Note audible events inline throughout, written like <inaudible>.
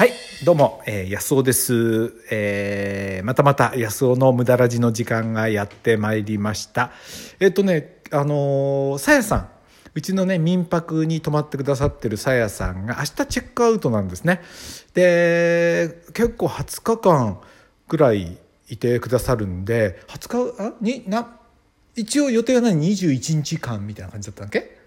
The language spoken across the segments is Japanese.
はい、どうも、えー、安尾です。えー、またまた安尾の無駄ラジの時間がやってまいりました。えっ、とね、あのーさやさん、うちのね、民泊に泊まってくださってるさやさんが明日チェックアウトなんですね。で、結構20日間ぐらいいてくださるんで、20日、あに、な、一応予定が何21日間みたいな感じだったんだっけ？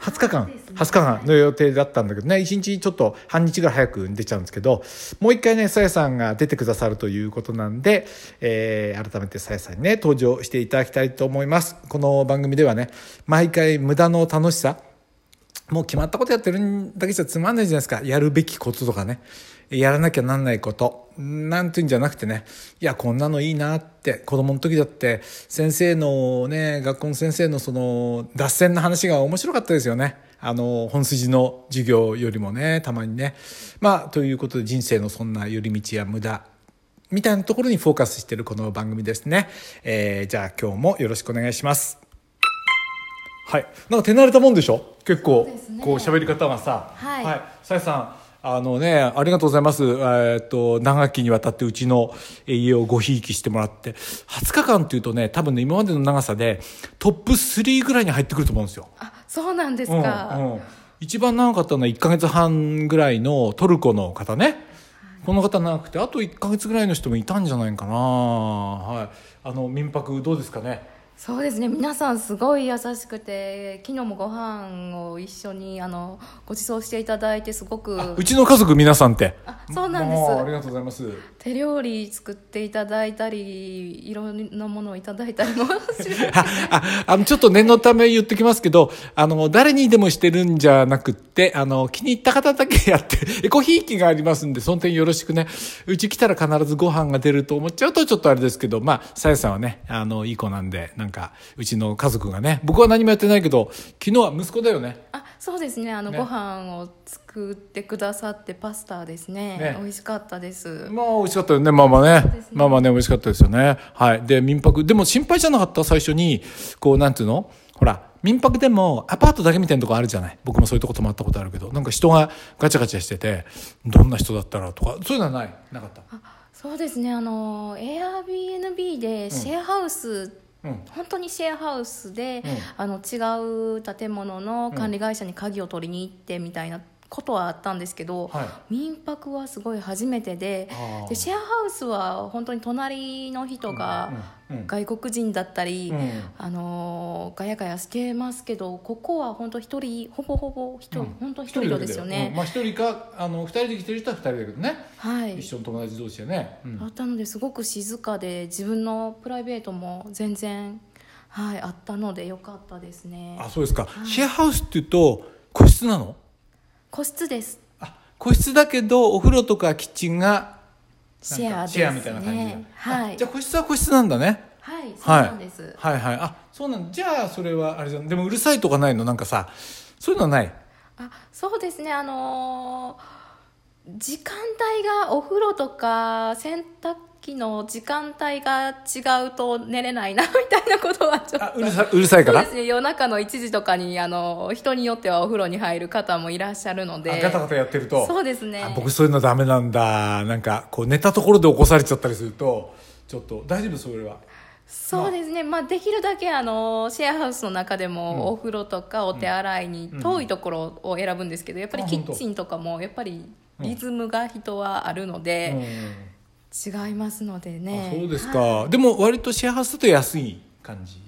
20日間、20日間の予定だったんだけどね、1日ちょっと半日ぐらい早く出ちゃうんですけど、もう一回ね、さやさんが出てくださるということなんで、えー改めてさやさんにね、登場していただきたいと思います。この番組ではね、毎回無駄の楽しさ、もう決まったことやってるんだけじゃつまんないじゃないですか。やるべきこととかね。やらなきゃなんないこと。なんていうんじゃなくてね。いや、こんなのいいなって。子供の時だって、先生のね、学校の先生のその、脱線の話が面白かったですよね。あの、本筋の授業よりもね、たまにね。まあ、ということで人生のそんな寄り道や無駄、みたいなところにフォーカスしてるこの番組ですね。えーじゃあ今日もよろしくお願いします。はい。なんか手慣れたもんでしょ？結構、こう喋り方がさ。はいさやさん、あのね、ありがとうございます。えーっと、長きにわたってうちの家をごひいきしてもらって、20日間っていうとね、多分ね、今までの長さでトップ3ぐらいに入ってくると思うんですよ。あ、そうなんですうんか。うん一番長かったのは1ヶ月半ぐらいのトルコの方ね。この方長くて、あと1ヶ月ぐらいの人もいたんじゃないかな。はい。あの、民泊どうですかね？そうですね。皆さんすごい優しくて、昨日もご飯を一緒にあのご馳走していただいてすごくあうちの家族皆さんって。あそうなんですもありがとうございます。手料理作っていただいたり、いろんなものをいただいたりも <laughs> ああの、ちょっと念のため言ってきますけど、あの、誰にでもしてるんじゃなくって、あの、気に入った方だけやって、エ <laughs> コひいきがありますんで、その点よろしくね。うち来たら必ずご飯が出ると思っちゃうとちょっとあれですけど、まあ、さやさんはね、あの、いい子なんで、なんか、うちの家族がね、僕は何もやってないけど、昨日は息子だよね。あ、そうですね。あの、ねご飯を作ってくださってパスタですね。ね美味しかったです。まあ、美味しかったよね、まあまあねね。まあまあね、美味しかったですよね。はい。で、民泊。でも心配じゃなかった最初に、こう、なんていうの？ほら、民泊でもアパートだけみたいなとこあるじゃない僕もそういうとこ泊まったことあるけど、なんか人がガチャガチャしてて、どんな人だったらとか、そういうのはない？なかった？そうですね。あの Airbnb でシェアハウス、うん。本当にシェアハウスで、うんあの違う建物の管理会社に鍵を取りに行ってみたいなことはあったんですけど、は民泊はすごい初めてででシェアハウスは本当に隣の人がうんうん外国人だったり、うん。あのーガヤガヤしてますけどここは本当一人ほぼほぼ一人、うん。本当一人ですようんね、まあ一人か、あの、二人で来てる人は二人だけどね。はい。一緒の友達同士でね。うん。あったのですごく静かで自分のプライベートも全然、はい、あったのでよかったですね。あ、そうですか。シェアハウスって言うと、個室なの？個室ですあ、個室だけど、お風呂とかキッチンが、シェアシェアみたいな感じでねはいあじゃあ個室は個室なんだね。はいそうはい。なんです、はいはい。あ、そうなんだ。じゃあ、それはあれじゃん。でもうるさいとかないの？なんかさ、そういうのはない？あそうですねあのー時間帯がお風呂とか洗濯機の時間帯が違うと寝れないなみたいなことはちょっと。あうるさうるさいから？そうですね。夜中の1時とかにあの人によってはお風呂に入る方もいらっしゃるので。あガタガタやってると？そうですね。あ僕そういうのダメなんだ。なんか、こう寝たところで起こされちゃったりすると、ちょっと、大丈夫？それは。そうですね、まあ、できるだけあのシェアハウスの中でもお風呂とかお手洗いに遠いところを選ぶんですけどやっぱりキッチンとかもやっぱりリズムが人はあるので、うん違いますのでね。あそうですか。はい。でも、割とシェアハウスだと安い感じ。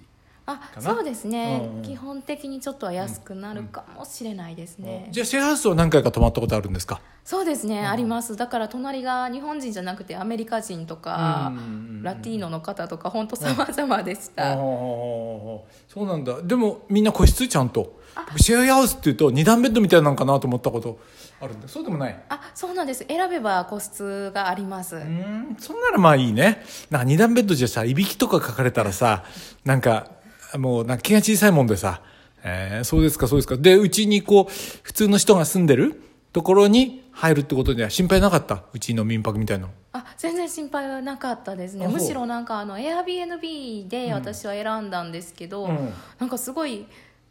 あかな。そうですね、うんうん。基本的にちょっとは安くなるかもしれないですね、じゃあ、シェアハウスは何回か泊まったことあるんですか？そうですね、あります。だから隣が日本人じゃなくてアメリカ人とか、うんうんうんラティーノの方とか本当様々でした、ああそうなんだ。でもみんな個室？ちゃんとシェアハウスっていうと二段ベッドみたいなのかなと思ったことあるんだ。そうでもない。あそうなんです。選べば個室があります、うーんそんならまあいいね。なんか二段ベッドじゃさいびきとか書かれたらさなんかもうなんか気が小さいもんでさ。えー、そうですかそうですか。でうちにこう普通の人が住んでるところに入るってことには心配なかった？うちの民泊みたいなの。あ全然心配はなかったですね。むしろなんかあの Airbnb で私は選んだんですけど、うん。なんかすごい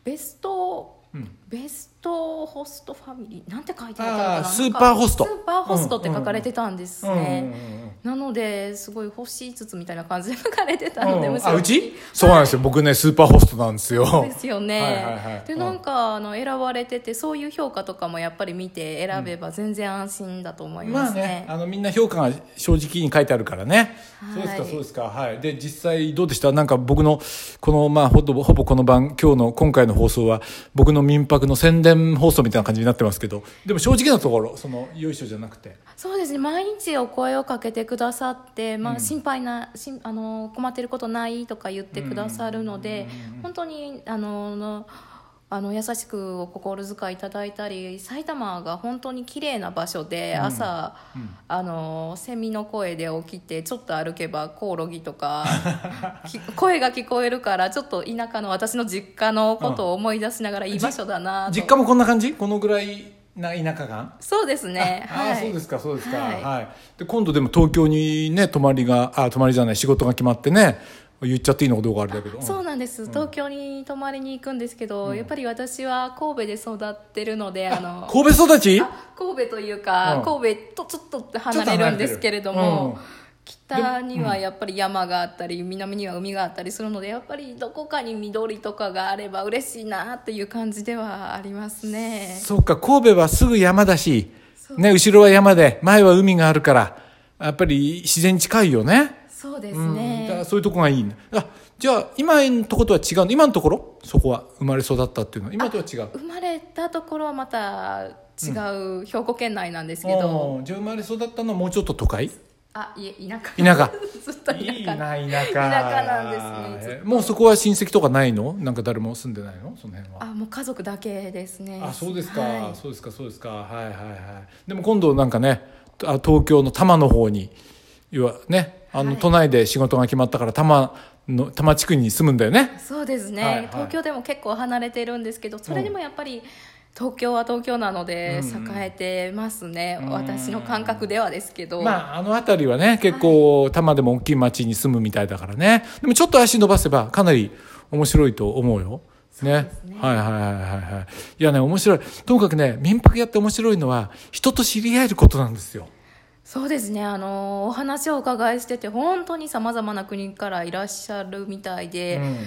ベストベストホストファミリーなんて書いてあったのかな？スーパーホスト。スーパーホストって書かれてたんですうんうんね、うん。なのですごい星5つみたいな感じで書かれてたので、うん。あうち？そうなんですよ。僕ねスーパーホストなんですよ。そうですよね、はいはいはい。うん。でなんかあの選ばれててそういう評価とかもやっぱり見て選べば全然安心だと思いままあねすね,、あのみんな評価が正直に書いてあるからね、はい。そうですかそうですか。はい。で実際どうでした？なんか僕のこのまあほぼほぼこの番今日の今回の放送は僕の民泊の宣伝放送みたいな感じになってますけどでも正直なところそのよいしょじゃなくて。そうですね毎日お声をかけてくださって、まあ、心配な、しんあの困ってることないとか言ってくださるので、本当にあののあの優しくお心遣いいただいたり埼玉が本当に綺麗な場所で朝、あのセミの声で起きてちょっと歩けばコオロギとか <laughs> き声が聞こえるからちょっと田舎の私の実家のことを思い出しながらいい場所だなと。実家もこんな感じ？このぐらいな田舎感そうですね。はい。そうですかそうですか。は、はいい。で今度でも東京にね泊まりがあ泊まりじゃない仕事が決まってね言っちゃっていいのかどうかあれだけど。そうなんです、東京に泊まりに行くんですけど、やっぱり私は神戸で育ってるのであの神戸育ち？あ神戸というか、うん。神戸とちょっと離れるんですけれども、北にはやっぱり山があったり南には海があったりするのでやっぱりどこかに緑とかがあれば嬉しいなっていう感じではありますね。そうか神戸はすぐ山だしね後ろは山で前は海があるからやっぱり自然に近いよねそうですうん。だからね、そういうとこがいいね。あじゃあ今のとことは違うの？今のところ？そこは生まれ育ったっていうのは？今とは違う？生まれたところはまた違う兵庫県内なんですけど、じゃあ生まれ育ったのはもうちょっと都会？あいえ田舎。田舎。<laughs> ずっと田舎。いいな田舎。田舎なんですねえもうそこは親戚とかないの？なんか誰も住んでないの？その辺は。あもう家族だけですね。あそうですか、はい。そうですかそうですか。はいはいはい。でも今度なんかねあ東京の多摩の方に要はねあの、はい。都内で仕事が決まったから多摩の多摩地区に住むんだよね。そうですね、はいはい。東京でも結構離れてるんですけどそれでもやっぱり東京は東京なのでうん。うん栄えてますね、うん。私の感覚ではですけど、まああの辺りはね結構多摩でも大きい町に住むみたいだからね。でもちょっと足伸ばせばかなり面白いと思うよ。ね。ね。はいはいはいはいはい。いやね面白い。ともかくね民泊やって面白いのは人と知り合えることなんですよそうですね。あのお話をお伺いしてて本当にさまざまな国からいらっしゃるみたいで、うん。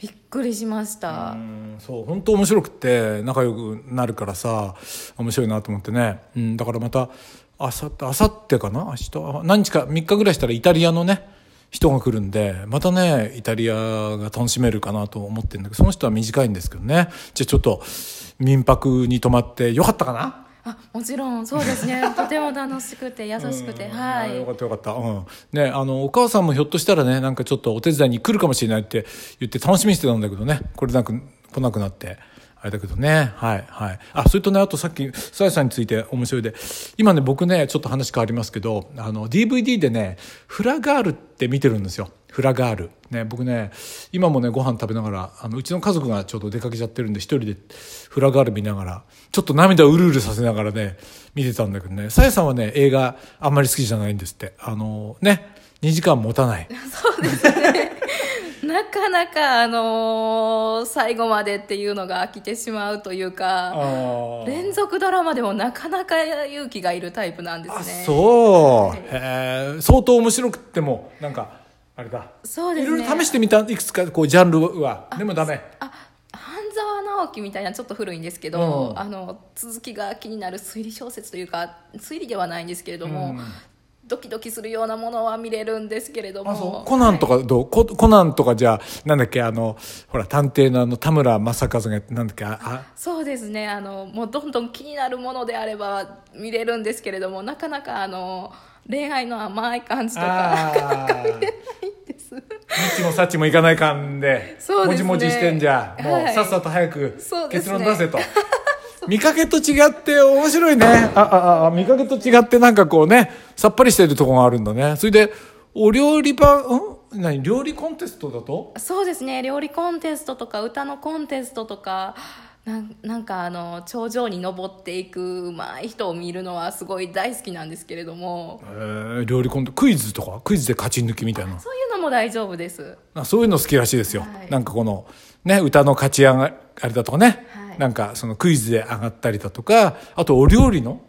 びっくりしました、うん。そう本当面白くって仲良くなるからさ面白いなと思ってね、うん、だからまたあさってあさってかな？明日あ何日か3日ぐらいしたらイタリアのね人が来るんでまたねイタリアが楽しめるかなと思ってるんだけどその人は短いんですけどね。じゃあちょっと民泊に泊まってよかったかな？あもちろんそうですね <laughs> とても楽しくて優しくて、うんはいあよかったよかった。うん。ね、あの、お母さんもひょっとしたらね、なんかちょっとお手伝いに来るかもしれないって言って楽しみにしてたんだけどね、これなく、来なくなって。あれだけどね。はい、はい。あ、それとね、あとさっき、さやさんについて面白いで、今ね、僕ね、ちょっと話変わりますけど、あの、DVD でね、フラガールって見てるんですよ。フラガール。ね、僕ね、今もね、ご飯食べながら、あの、うちの家族がちょうど出かけちゃってるんで、一人でフラガール見ながら、ちょっと涙をうるうるさせながらね、見てたんだけどね、さやさんはね、映画あんまり好きじゃないんですって。あの、ね、2時間持たない。<laughs> <laughs> なかなか、あのー最後までっていうのが飽きてしまうというか連続ドラマでもなかなか勇気がいるタイプなんですあねそう、へえ相当面白くってもなんかあれだ。そうですね。いろいろ試してみたいくつかこうジャンルは。でもダメ。あ半沢直樹みたいなちょっと古いんですけど、うん。あの続きが気になる推理小説というか推理ではないんですけれども、うん。ドキドキするようなものは見れるんですけれども。コナンとかどう、ココナンとかじゃあなんだっけあのほら探偵のあの田村正和がなんだっけあ。あそうですね。あのもうどんどん気になるものであれば見れるんですけれどもなかなかあの恋愛の甘い感じとかあー。いいです。ニッチもサッチもいかない感でそうですね。もじもじしてんじゃもう、はいさっさと早く結論出せと、見かけと違って面白いね。あああ見かけと違ってなんかこうねさっぱりしてるところがあるんだね。それでお料理版うん？何料理コンテストだと？そうですね。料理コンテストとか歌のコンテストとかなんなんかあの頂上に登っていくうまい人を見るのはすごい大好きなんですけれども。えー料理コンテクイズとか？クイズで勝ち抜きみたいな？そういうのも大丈夫です。あそういうの好きらしいですよ、はい。なんかこのね歌の勝ち上がりだとかね、はい。なんかそのクイズで上がったりだとか。あとお料理の？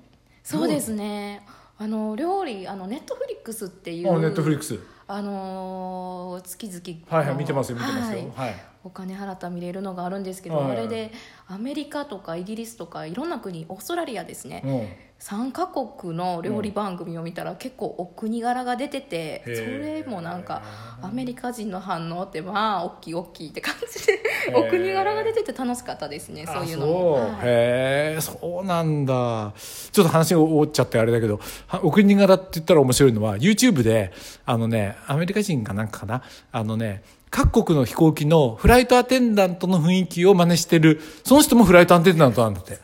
そうですね。あの料理あのネットフリックスっていうあネットフリックス。あのー月々はいはい見てますよ見てますよ。はい。はいお金払ったら見れるのがあるんですけど、はい。あれでアメリカとかイギリスとかいろんな国オーストラリアですね、うん。3カ国の料理番組を見たら結構お国柄が出てて、へそーれもなんかアメリカ人の反応ってまあ大きい大きいって感じでお国柄が出てて楽しかったですねそういうのあも、へえそうなんだ。ちょっと話が終わっちゃってあれだけどはお国柄って言ったら面白いのは YouTube であのねアメリカ人かなんかかな？あのね各国の飛行機のフライトアテンダントの雰囲気を真似してる。その人もフライトアテンダントなんだって。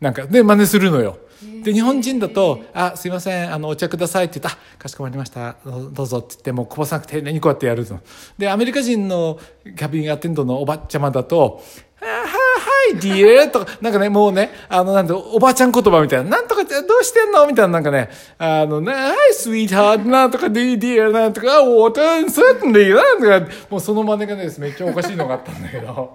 なんかで真似するのよ。で日本人だと「あすいませんあのお茶ください」って言った。あかしこまりました。どうぞ」って言ってもうこぼさなくて丁寧にこうやってやるの。でアメリカ人のキャビンアテンドのおばちゃまだと「あはいはいディエ」とかなんかねもうねあのなんておばあちゃん言葉みたいな「なんとかってどうしてんの?」みたいななんかねあのね「はいスイートハートなんとかディディエなんとかウォーターセットリーなんとかもうその真似がねめっちゃおかしいのがあったんだけど <laughs>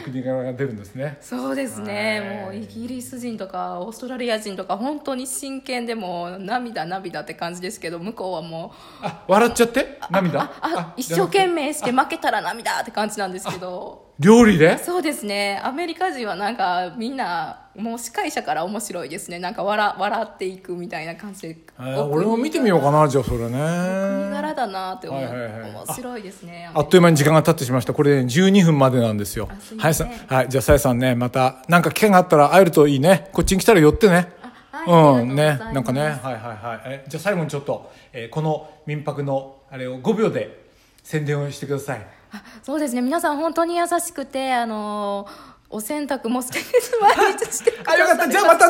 お国柄が出るんですね。そうですね、はい。もうイギリス人とかオーストラリア人とか本当に真剣でもう涙涙って感じですけど向こうはもうあ笑っちゃって？涙？ああ一生懸命して負けたら涙って感じなんですけど料理で？そうですね。アメリカ人はなんかみんなもう司会者から面白いですね。なんか笑笑っていくみたいな感じで、えー俺も見てみようかなじゃあそれ国ね柄だなって思う、はいはいはい。面白いですね。あっという間に時間が経ってしまいました。これ、ね、12分までなんですよ。はいさはいじゃあさやさんねまたなんか機会があったら会えるといいね。こっちに来たら寄ってね。はいあうんね。なんかねはいはいはい。えじゃあ最後にちょっと、えーこの民泊のあれを5秒で宣伝をしてください。あそうですね。皆さん本当に優しくてあのお洗濯も素敵です。毎日してくださあよかった。じゃあまたね。